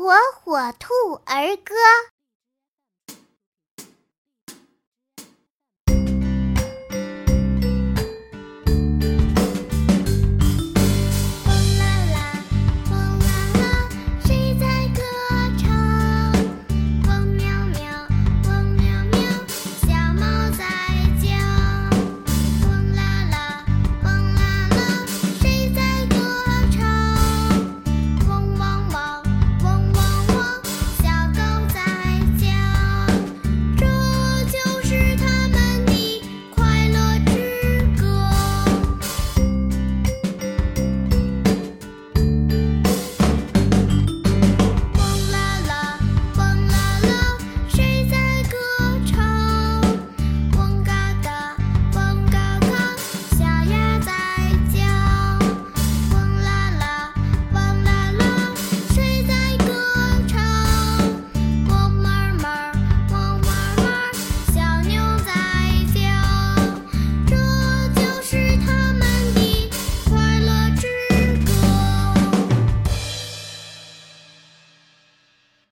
火火兔儿歌。